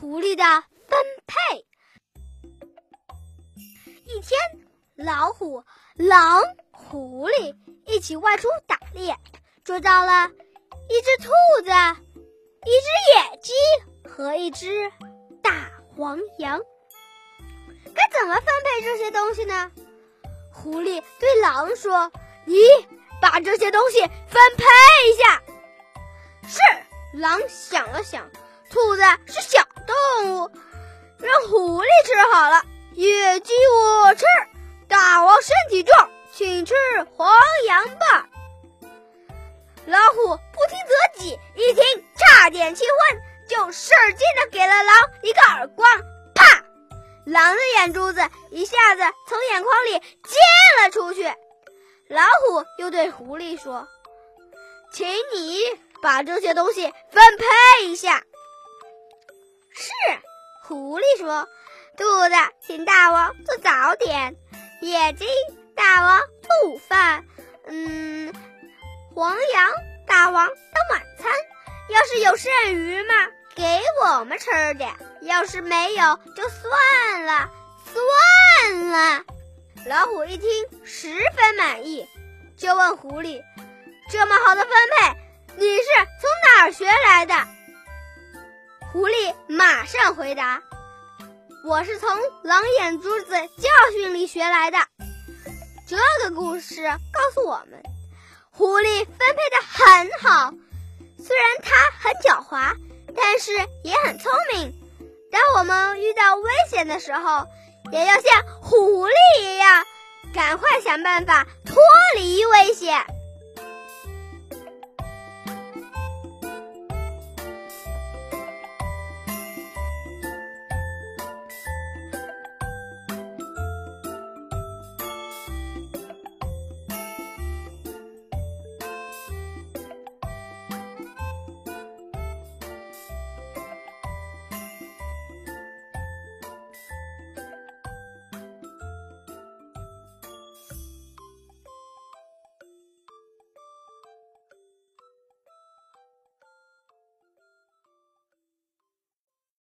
狐狸的分配。一天，老虎、狼、狐狸一起外出打猎，捉到了一只兔子、一只野鸡和一只大黄羊。该怎么分配这些东西呢？狐狸对狼说：“你把这些东西分配一下。”是。狼想了想，兔子是小动物，让狐狸吃好了。野鸡我吃，大王身体壮，请吃黄羊吧。老虎不听则己，一听差点气昏，就使劲的给了狼一个耳光，啪！狼的眼珠子一下子从眼眶里溅了出去。老虎又对狐狸说：“请你把这些东西分配一下。”是，狐狸说。兔子请大王做早点，野鸡大王做午饭，嗯，黄羊大王当晚餐。要是有剩余嘛，给我们吃点；要是没有，就算了，算了。老虎一听，十分满意，就问狐狸：“这么好的分配，你是从哪儿学来的？”狐狸马上回答。我是从狼眼珠子教训里学来的。这个故事告诉我们，狐狸分配的很好。虽然它很狡猾，但是也很聪明。当我们遇到危险的时候，也要像狐狸一样，赶快想办法脱离危险。